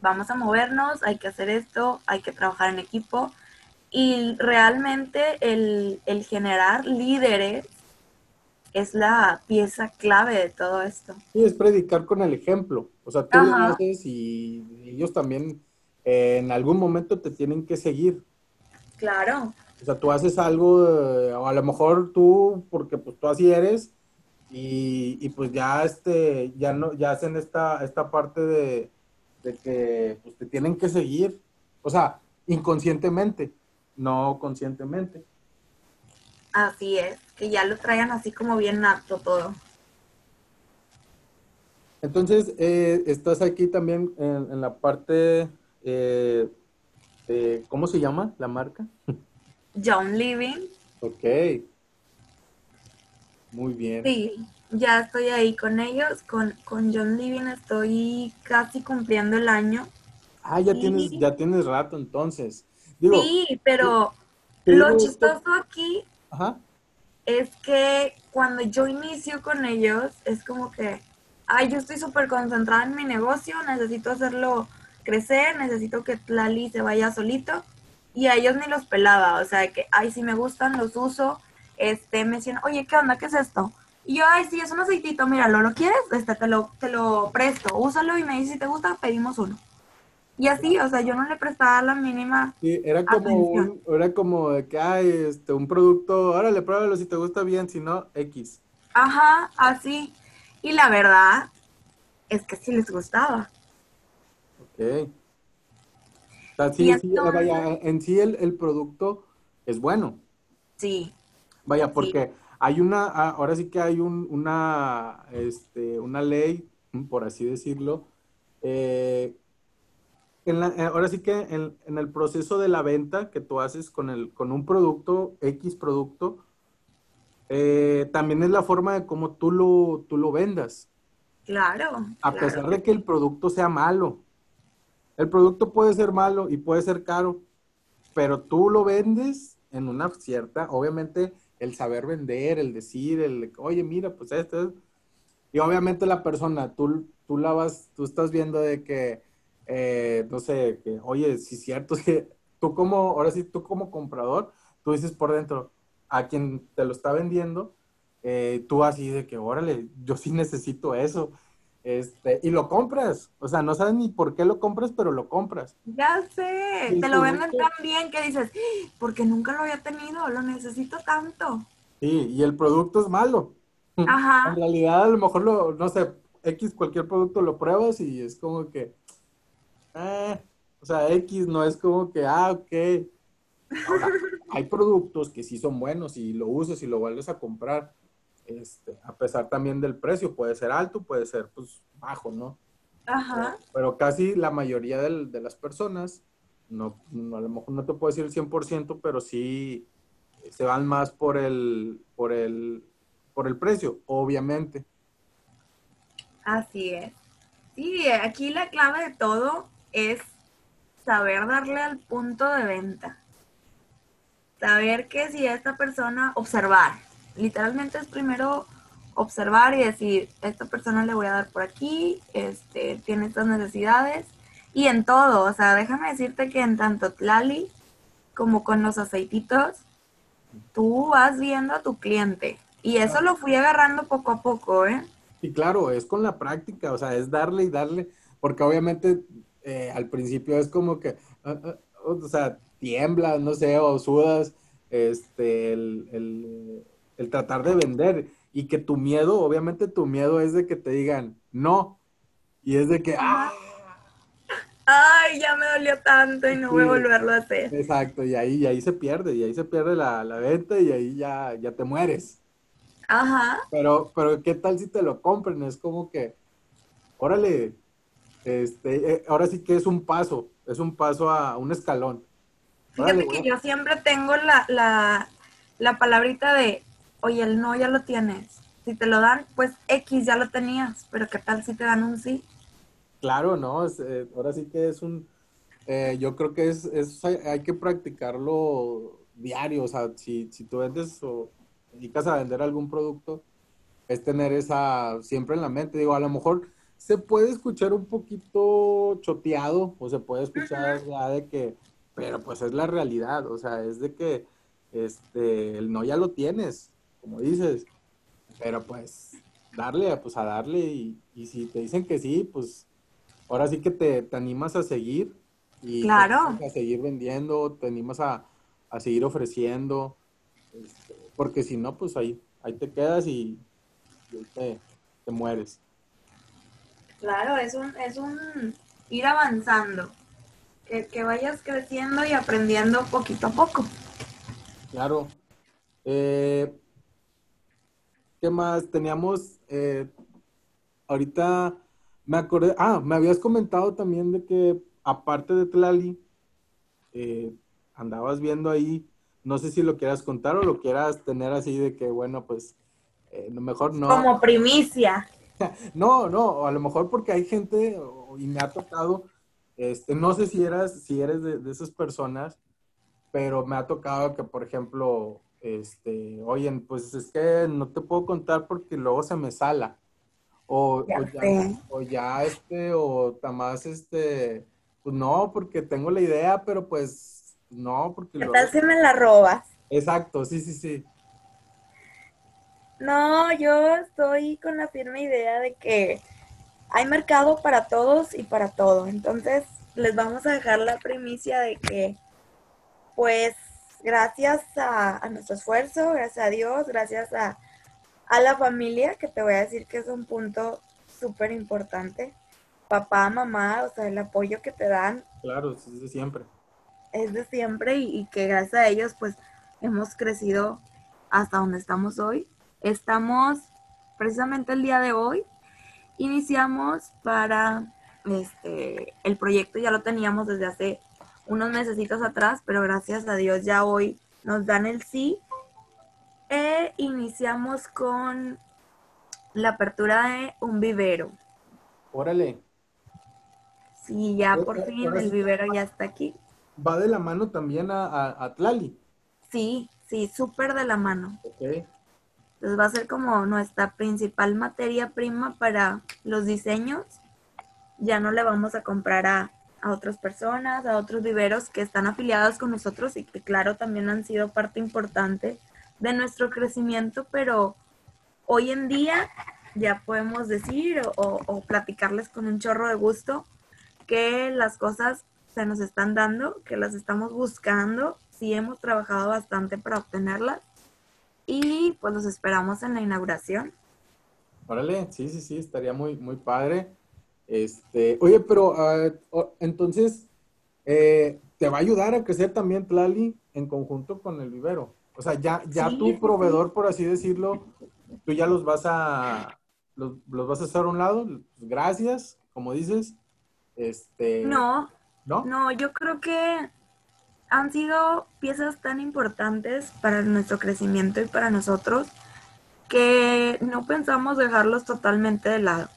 vamos a movernos, hay que hacer esto, hay que trabajar en equipo y realmente el, generar líderes es la pieza clave de todo esto.
Sí, es predicar con el ejemplo. O sea, tú lo haces y ellos también eh, en algún momento te tienen que seguir.
Claro.
O sea, tú haces algo, eh, o a lo mejor tú, porque pues tú así eres, y, pues ya este, ya no, ya hacen esta, esta parte de, que pues, te tienen que seguir, o sea, inconscientemente, no conscientemente.
Así es, que ya lo traigan así como bien apto todo.
Entonces, eh, estás aquí también en, la parte eh, eh, ¿cómo se llama la marca?
John Living.
Ok. Muy bien.
Sí, ya estoy ahí con ellos, con, con John Living estoy casi cumpliendo el año.
Ah, ya tienes, ya tienes rato entonces.
sí, pero lo chistoso aquí es que cuando yo inicio con ellos, es como que, ay, yo estoy súper concentrada en mi negocio, necesito hacerlo crecer, necesito que Lali se vaya solito. Y a ellos ni los pelaba, o sea, que, ay, si me gustan, los uso. Este, me decían, oye, ¿qué onda? ¿Qué es esto? Y yo, ay, sí, es un aceitito, míralo, ¿lo quieres? Este, te lo, te lo presto, úsalo y me dice, si te gusta, pedimos uno. Y así, o sea, yo no le prestaba la mínima.
Sí, era como, un, era como de que, hay este, un producto, órale, pruébalo si te gusta bien, si no, X.
Ajá, así. Y la verdad es que sí les gustaba.
O sí, sí, vaya, en sí el, el, producto es bueno.
Sí.
Vaya, porque hay una, ah, ahora sí que hay un, una, este, una ley, por así decirlo, eh, eh, ahora sí que en, el proceso de la venta que tú haces con, el, con un producto, X producto, eh, también es la forma de cómo tú lo, tú lo vendas.
Claro.
A pesar de que el producto sea malo. El producto puede ser malo y puede ser caro, pero tú lo vendes en una cierta, obviamente el saber vender, el decir, el, oye, mira, pues esto Y obviamente la persona, tú, tú la vas, tú estás viendo de que eh, no sé, que, oye, si es cierto, que tú como, ahora sí, tú como comprador, tú dices por dentro, a quien te lo está vendiendo, eh, tú así de que, órale, yo sí necesito eso. Este, y lo compras, o sea, no sabes ni por qué lo compras, pero lo compras.
Ya sé, te lo venden tan bien que dices, porque nunca lo había tenido, lo necesito tanto.
Sí, y el producto es malo. Ajá. En realidad, a lo mejor lo, no sé, X, cualquier producto lo pruebas y es como que, eh, o sea, X no es como que, ah, ok. hay productos que sí son buenos y lo usas y lo vuelves a comprar, este, a pesar también del precio, puede ser alto, puede ser pues bajo, ¿no?
Ajá.
Pero, casi la mayoría de las personas, no, a lo mejor no te puedo decir el 100%, pero sí se van más por el, por el, por el precio, obviamente.
Así es. Sí, aquí la clave de todo es saber darle al punto de venta. Saber que si esta persona, observar. Literalmente es primero observar y decir, esta persona le voy a dar por aquí, este, tiene estas necesidades. Y en todo, o sea, déjame decirte que en tanto Tlali como con los aceititos, tú vas viendo a tu cliente. Y eso lo fui agarrando poco a poco, ¿eh?
Y claro, es con la práctica, o sea, es darle y darle, porque obviamente eh, al principio es como que, ah, ah, o sea, tiemblas, no sé, o sudas, este, el, tratar de vender y que tu miedo, obviamente tu miedo es de que te digan no, y es de que, ¡ah!
Ay, ya me dolió tanto y no voy a volverlo a hacer.
Exacto, y ahí, y ahí se pierde, y ahí se pierde la, venta y ahí ya, ya te mueres.
Ajá.
Pero, pero ¿qué tal si te lo compren? Es como que, órale, este, eh, ahora sí que es un paso, es un paso a un escalón.
Fíjate que yo siempre tengo la, la, la palabrita de, oye, el no ya lo tienes. Si te lo dan, pues X ya lo tenías, pero ¿qué tal si te dan un sí?
Claro, no, eh, ahora sí que es un, eh, yo creo que es, es hay, que practicarlo diario, o sea, si, si tú vendes o dedicas a vender algún producto, es tener esa siempre en la mente, digo, a lo mejor se puede escuchar un poquito choteado o se puede escuchar ya de que, pero pues es la realidad, o sea, es de que este, el no ya lo tienes, como dices, pero pues darle, pues a darle y, si te dicen que sí, pues ahora sí que te, animas a seguir y
claro.
a seguir vendiendo, te animas a, seguir ofreciendo, este, porque si no, pues ahí, ahí te quedas y, te mueres.
Claro, es un, es un ir avanzando, que, vayas creciendo y aprendiendo poquito a poco.
Claro. Eh, ¿Qué más? Teníamos, eh, ahorita me acordé, ah, me habías comentado también de que aparte de Tlali, eh, andabas viendo ahí, no sé si lo quieras contar o lo quieras tener así de que, bueno, pues, eh, mejor no.
Como primicia.
no, no, a lo mejor porque hay gente, y me ha tocado, este, no sé si eras, si eres de, de esas personas, pero me ha tocado que, por ejemplo, este, oye, pues es que no te puedo contar porque luego se me sala. O ya, o ya, este, o más este, pues no, porque tengo la idea, pero pues no, porque...
¿Qué tal si me la robas?
Exacto, sí, sí, sí.
No, yo estoy con la firme idea de que hay mercado para todos y para todo. Entonces, les vamos a dejar la primicia de que, pues, gracias a, nuestro esfuerzo, gracias a Dios, gracias a, la familia, que te voy a decir que es un punto súper importante. Papá, mamá, o sea, el apoyo que te dan.
Claro, es de siempre.
Es de siempre y, que gracias a ellos, pues, hemos crecido hasta donde estamos hoy. Estamos, precisamente el día de hoy, iniciamos para este, el proyecto, ya lo teníamos desde hace unos mesecitos atrás, pero gracias a Dios ya hoy nos dan el sí. E iniciamos con la apertura de un vivero.
Órale.
Sí, ya por fin el vivero ya está aquí.
¿Va de la mano también a, a, Tlali?
Sí, sí, súper de la mano. Ok. Entonces va a ser como nuestra principal materia prima para los diseños. Ya no le vamos a comprar a, a otras personas, a otros viveros que están afiliados con nosotros y que claro también han sido parte importante de nuestro crecimiento, pero hoy en día ya podemos decir o, platicarles con un chorro de gusto que las cosas se nos están dando, que las estamos buscando, sí hemos trabajado bastante para obtenerlas y pues los esperamos en la inauguración.
Órale, sí, sí, sí, estaría muy, muy padre. Este, oye, pero ah, entonces, eh, ¿te va a ayudar a crecer también Tlali en conjunto con el vivero? O sea, ya, ya tu proveedor, por así decirlo, tú ya los vas a, los, vas a hacer a un lado, pues, gracias, como dices. Este,
no, no, no, yo creo que han sido piezas tan importantes para nuestro crecimiento y para nosotros que no pensamos dejarlos totalmente de lado.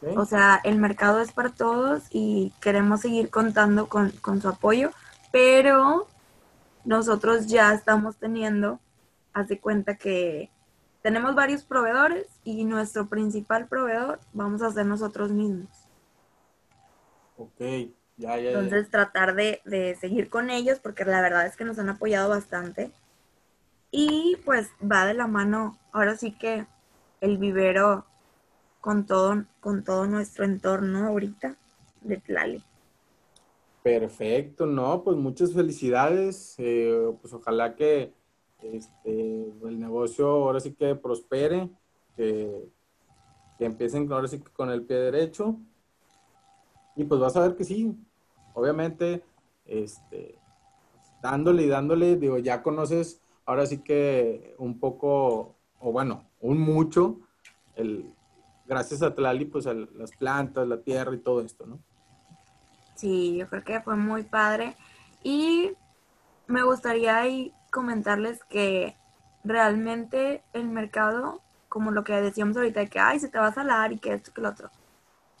O sea, el mercado es para todos y queremos seguir contando con, su apoyo, pero nosotros ya estamos teniendo, haz de cuenta que tenemos varios proveedores y nuestro principal proveedor vamos a ser nosotros mismos.
Ok, ya, ya.
Entonces tratar de, de seguir con ellos porque la verdad es que nos han apoyado bastante. Y pues va de la mano, ahora sí que el vivero con todo, con todo nuestro entorno ahorita de Tlali.
Perfecto, no, pues muchas felicidades, eh, pues ojalá que este, el negocio ahora sí que prospere, que, empiecen ahora sí que con el pie derecho y pues vas a ver que sí, obviamente, este, dándole y dándole, digo, ya conoces ahora sí que un poco, o bueno, un mucho, el, gracias a Tlali, pues a las plantas, la tierra y todo esto, ¿no?
Sí, yo creo que fue muy padre. Y me gustaría ahí comentarles que realmente el mercado, como lo que decíamos ahorita, que, ay, se te va a salar y que esto, que lo otro.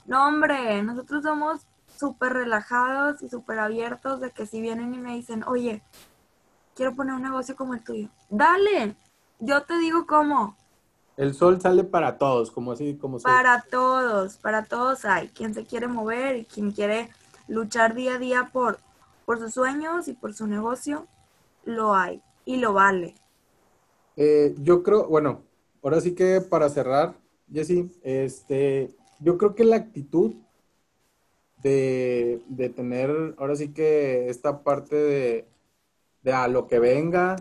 No, hombre, nosotros somos súper relajados y súper abiertos de que si vienen y me dicen, oye, quiero poner un negocio como el tuyo, dale, yo te digo cómo,
el sol sale para todos, como así, como
Para todos, para todos hay. Quien se quiere mover y quien quiere luchar día a día por, por sus sueños y por su negocio, lo hay y lo vale.
Eh, yo creo, bueno, ahora sí que para cerrar, Jessy, este, yo creo que la actitud de, de tener, ahora sí que esta parte de, de a lo que venga,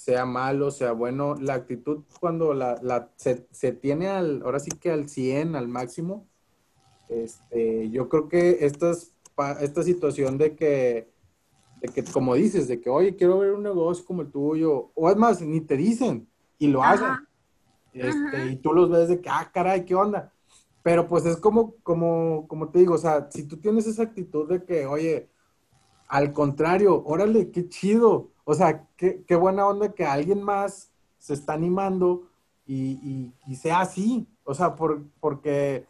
sea malo, sea bueno, la actitud cuando la, se, tiene al, ahora sí que al 100, al máximo, este, yo creo que esta, esta situación de que, de que, como dices, de que, oye, quiero ver un negocio como el tuyo, o es más, ni te dicen y lo hacen. Este, y tú los ves de que, ah, caray, ¿qué onda? pero pues es como, como, como te digo, o sea, si tú tienes esa actitud de que, oye, al contrario, órale, qué chido, o sea, qué, qué buena onda que alguien más se está animando y, y, sea así, o sea, por, porque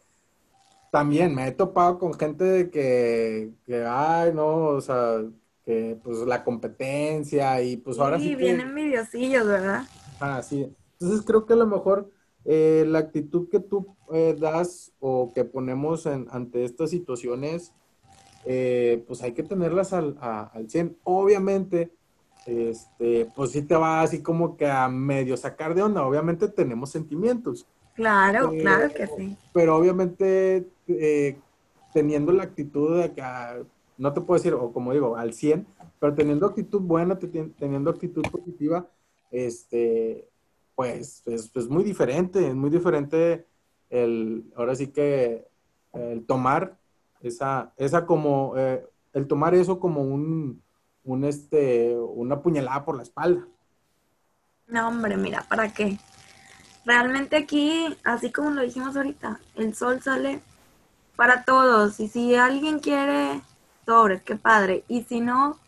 también me he topado con gente de que, que, ay, no, o sea, que pues la competencia y pues ahora sí.
Sí, vienen envidiosillos, ¿verdad?
Ah, sí. Entonces creo que a lo mejor eh, la actitud que tú eh, das o que ponemos ante estas situaciones, eh, pues hay que tenerlas al, al 100. Obviamente, este, pues sí te va así como que a medio sacar de onda. Obviamente tenemos sentimientos.
Claro, claro que sí.
Pero obviamente teniendo la actitud de que, ah, no te puedo decir, o como digo, al 100, pero teniendo actitud buena, teniendo actitud positiva, este, pues es muy diferente, es muy diferente el, ahora sí que el tomar esa, esa como, eh, el tomar eso como un, un, este, una puñalada por la espalda.
No, hombre, mira, ¿para qué? Realmente aquí, así como lo dijimos ahorita, el sol sale para todos y si alguien quiere sobre, qué padre, y si no,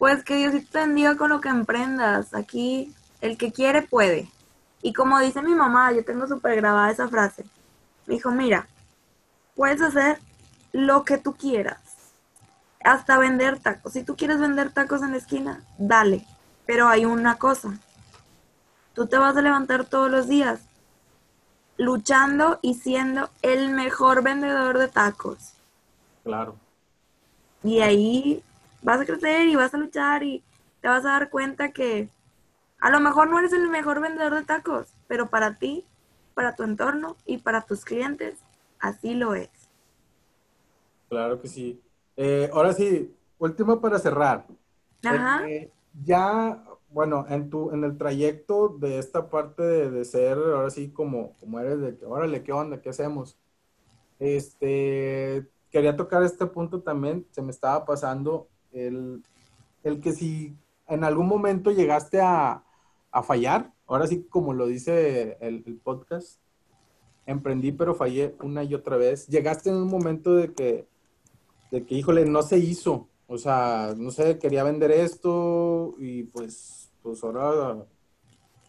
pues que Dios te bendiga con lo que emprendas. Aquí el que quiere puede. Y como dice mi mamá, yo tengo súper grabada esa frase. Me dijo, mira, puedes hacer lo que tú quieras. Hasta vender tacos. Si tú quieres vender tacos en la esquina, dale. Pero hay una cosa. Tú te vas a levantar todos los días luchando y siendo el mejor vendedor de tacos.
Claro.
Y ahí vas a crecer y vas a luchar y te vas a dar cuenta que a lo mejor no eres el mejor vendedor de tacos, pero para ti, para tu entorno y para tus clientes, así lo es.
Claro que sí. Eh, ahora sí, último para cerrar. Ajá. Eh, ya, bueno, en tu, en el trayecto de esta parte de, ser, ahora sí, como, como eres de que, órale, ¿qué onda? ¿Qué hacemos? Este, quería tocar este punto también, se me estaba pasando el, el que si en algún momento llegaste a, a fallar. Ahora sí, como lo dice el, podcast, emprendí pero fallé una y otra vez. Llegaste en un momento de que, de que, híjole, no se hizo. O sea, no sé, quería vender esto y pues, pues ahora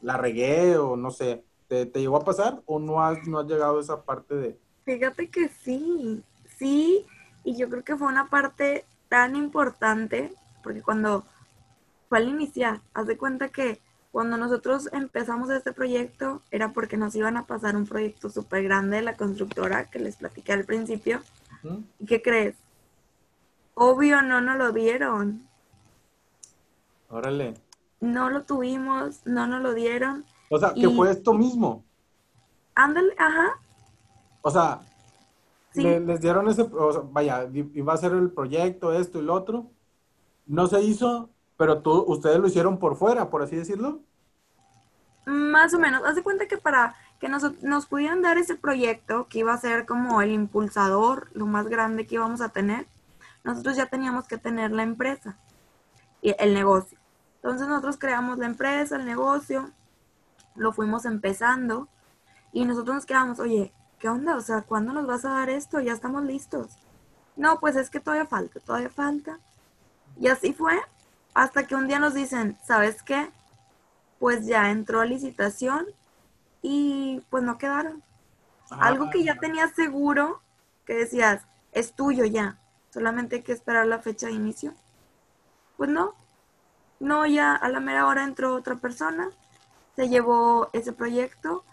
la regué o no sé. ¿Te, te llegó a pasar o no has, no has llegado a esa parte de...
Fíjate que sí, sí, y yo creo que fue una parte tan importante, porque cuando fue al iniciar, haz de cuenta que cuando nosotros empezamos este proyecto era porque nos iban a pasar un proyecto súper grande de la constructora que les platiqué al principio. ¿Y qué crees? Obvio no nos lo dieron.
Órale.
No lo tuvimos, no nos lo dieron.
O sea, que fue esto mismo.
Ándale, ajá.
O sea, les dieron ese, o sea, vaya, iba a ser el proyecto, esto y lo otro. No se hizo, pero tú, ustedes lo hicieron por fuera, por así decirlo.
Más o menos. Haz de cuenta que para que nos, nos pudieran dar ese proyecto, que iba a ser como el impulsador, lo más grande que íbamos a tener, nosotros ya teníamos que tener la empresa y el negocio. Entonces nosotros creamos la empresa, el negocio, lo fuimos empezando y nosotros nos quedamos, oye, ¿qué onda? O sea, ¿cuándo nos vas a dar esto? Ya estamos listos. No, pues es que todavía falta, todavía falta. Y así fue hasta que un día nos dicen, ¿sabes qué? Pues ya entró a licitación y pues no quedaron. Ah. Algo que ya tenías seguro, que decías, es tuyo ya, solamente hay que esperar la fecha de inicio. Pues no, no, ya a la mera hora entró otra persona, se llevó ese proyecto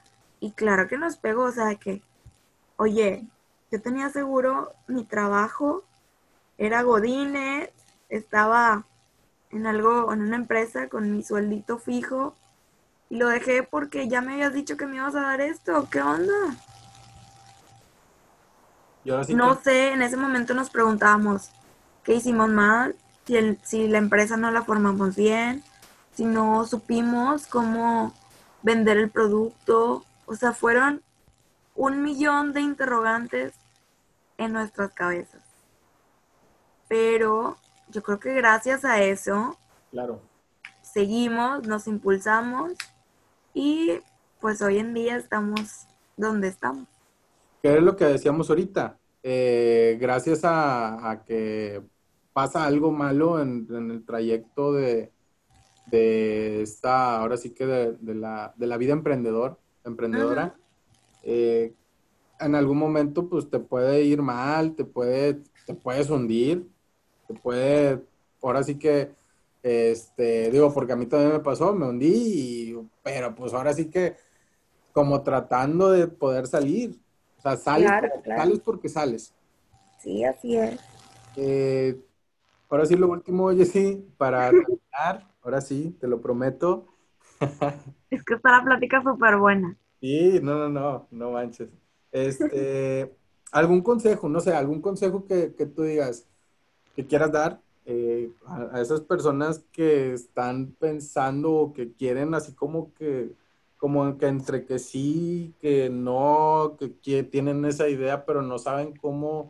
y claro que nos pegó, o sea que, oye, yo tenía seguro mi trabajo, era Godine, estaba en algo, en una empresa con mi sueldito fijo y lo dejé porque ya me habías dicho que me ibas a dar esto. ¿Qué onda? No sé, en ese momento nos preguntábamos qué hicimos mal, si, si la empresa no la formamos bien, si no supimos cómo vender el producto. O sea, fueron un millón de interrogantes en nuestras cabezas. Pero yo creo que gracias a eso,
claro.
seguimos, nos impulsamos y pues hoy en día estamos donde estamos.
que es lo que decíamos ahorita, eh, gracias a, que pasa algo malo en, el trayecto de, de, esta, ahora sí que de, la, de la, vida emprendedor, emprendedora, eh, en algún momento pues te puede ir mal, te puede, te puedes hundir, te puede, ahora sí que, este, digo, porque a mí también me pasó, me hundí, pero pues ahora sí que como tratando de poder salir, o sea, sales, sales porque sales.
Sí, así es.
Eh, ahora sí, lo último, Jessy, para terminar, ahora sí, te lo prometo.
es que está la plática súper buena.
Sí, no, no, no, no manches. Este, algún consejo, no sé, algún consejo que, tú digas, que quieras dar eh, a, a, esas personas que están pensando o que quieren así como que como que entre que sí, que no, que, tienen esa idea, pero no saben cómo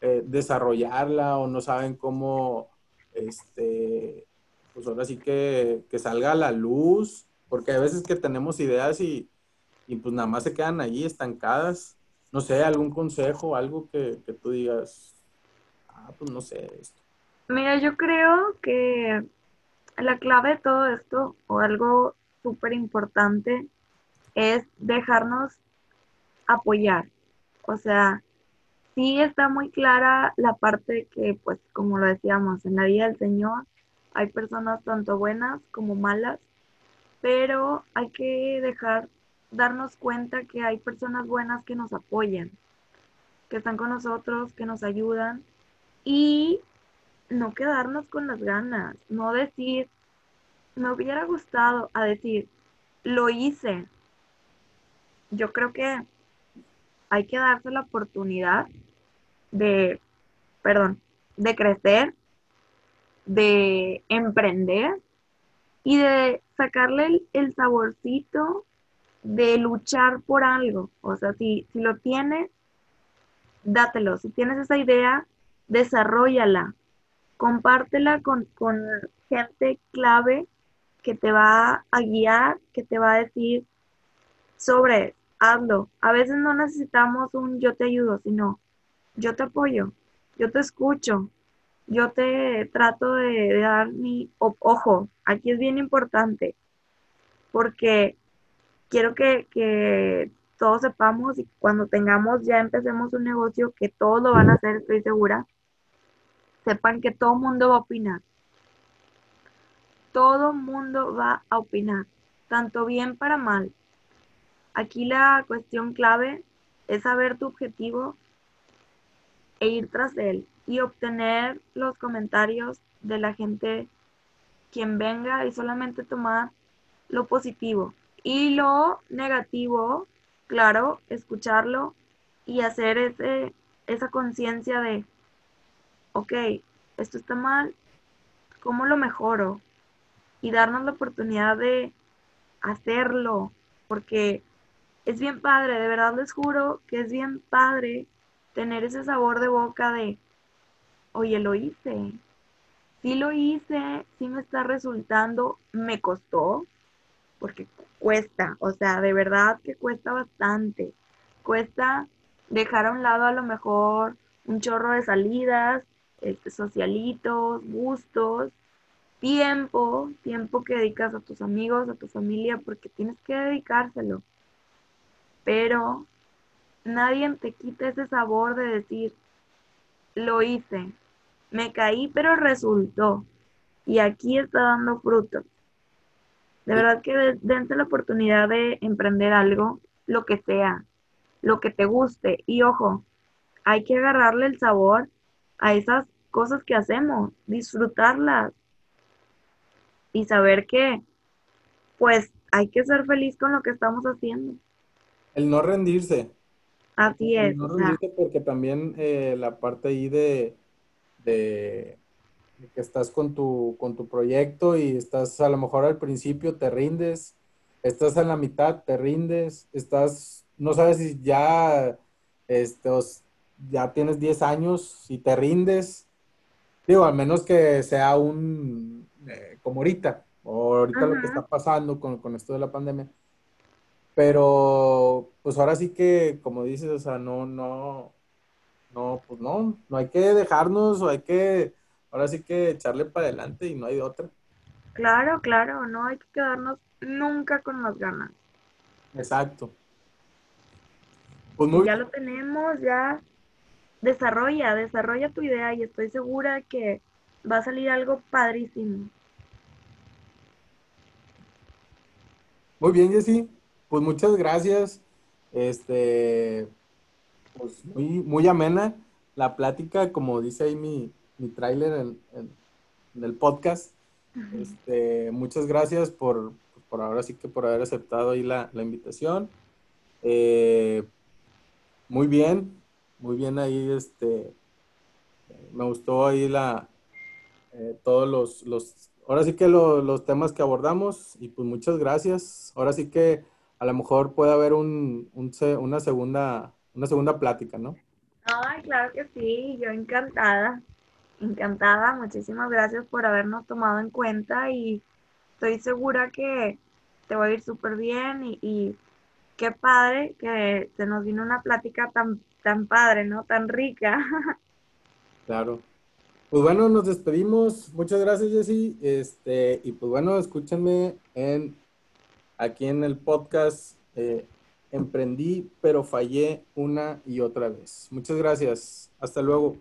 eh, desarrollarla o no saben cómo, este, pues ahora sí que, salga a la luz, porque hay veces que tenemos ideas y, pues nada más se quedan allí estancadas. No sé, algún consejo, algo que, que tú digas, ah, pues no sé esto.
Mira, yo creo que la clave de todo esto, o algo súper importante es dejarnos apoyar. O sea, sí está muy clara la parte que, pues, como lo decíamos, en la vida del Señor hay personas tanto buenas como malas, pero hay que dejar, darnos cuenta que hay personas buenas que nos apoyan, que están con nosotros, que nos ayudan y no quedarnos con las ganas, no decir, me hubiera gustado a decir, lo hice. Yo creo que hay que darse la oportunidad de, perdón, de crecer, de emprender y de sacarle el, saborcito de luchar por algo. O sea, si, si lo tienes, dátelo. Si tienes esa idea, desarrollala. Compártela con, con gente clave que te va a guiar, que te va a decir sobre, hazlo. A veces no necesitamos un yo te ayudo, sino yo te apoyo, yo te escucho, yo te trato de, dar mi ojo. Aquí es bien importante porque quiero que, que todos sepamos y cuando tengamos ya empecemos un negocio que todos lo van a hacer, estoy segura, sepan que todo mundo va a opinar todo mundo va a opinar, tanto bien para mal. Aquí la cuestión clave es saber tu objetivo e ir tras él y obtener los comentarios de la gente quien venga y solamente tomar lo positivo y lo negativo, claro, escucharlo y hacer esa conciencia de, ok, esto está mal, ¿cómo lo mejoro? Y darnos la oportunidad de hacerlo, porque es bien padre, de verdad les juro que es bien padre tener ese sabor de boca de, oye, lo hice, sí lo hice, sí me está resultando, me costó, porque cuesta, o sea, de verdad que cuesta bastante, cuesta dejar a un lado a lo mejor un chorro de salidas, este, socialitos, gustos, tiempo, tiempo que dedicas a tus amigos, a tu familia, porque tienes que dedicárselo. Pero nadie te quita ese sabor de decir, lo hice, me caí, pero resultó. Y aquí está dando fruto. De verdad que dense la oportunidad de emprender algo, lo que sea, lo que te guste. Y ojo, hay que agarrarle el sabor a esas cosas que hacemos, disfrutarlas, y saber que pues hay que ser feliz con lo que estamos haciendo.
El no rendirse.
Así es.
El no rendirse porque también eh, la parte ahí de, de, que estás con tu, con tu proyecto y estás a lo mejor al principio te rindes, estás en la mitad, te rindes, estás, no sabes si ya, este, ya tienes 10 años y te rindes. Digo, al menos que sea un, como ahorita, o ahorita lo que está pasando con, esto de la pandemia. Pero, pues ahora sí que, como dices, o sea, no, no, no, pues no, no hay que dejarnos o hay que, ahora sí que echarle para adelante y no hay de otra.
Claro, claro, no hay que quedarnos nunca con las ganas.
Exacto.
Pues muy... Ya lo tenemos, ya desarrolla, desarrolla tu idea y estoy segura que va a salir algo padrísimo.
Muy bien, Jessy. Pues muchas gracias. Este, pues muy, muy amena la plática, como dice ahí mi, mi tráiler en, el podcast. Este, muchas gracias por, por ahora sí que por haber aceptado ahí la, invitación. Eh, muy bien, muy bien ahí, este, me gustó ahí la, eh, todos los, los, ahora sí que los temas que abordamos y pues muchas gracias. Ahora sí que a lo mejor puede haber un, una segunda, una segunda plática, ¿no?
Ay, claro que sí, yo encantada, encantada, muchísimas gracias por habernos tomado en cuenta y estoy segura que te va a ir súper bien y, qué padre que se nos vino una plática tan, tan padre, ¿no? Tan rica.
Claro. Pues bueno, nos despedimos. Muchas gracias, Jessy. Este, y pues bueno, escúchenme en aquí en el podcast eh, Emprendí, pero fallé una y otra vez. Muchas gracias. Hasta luego.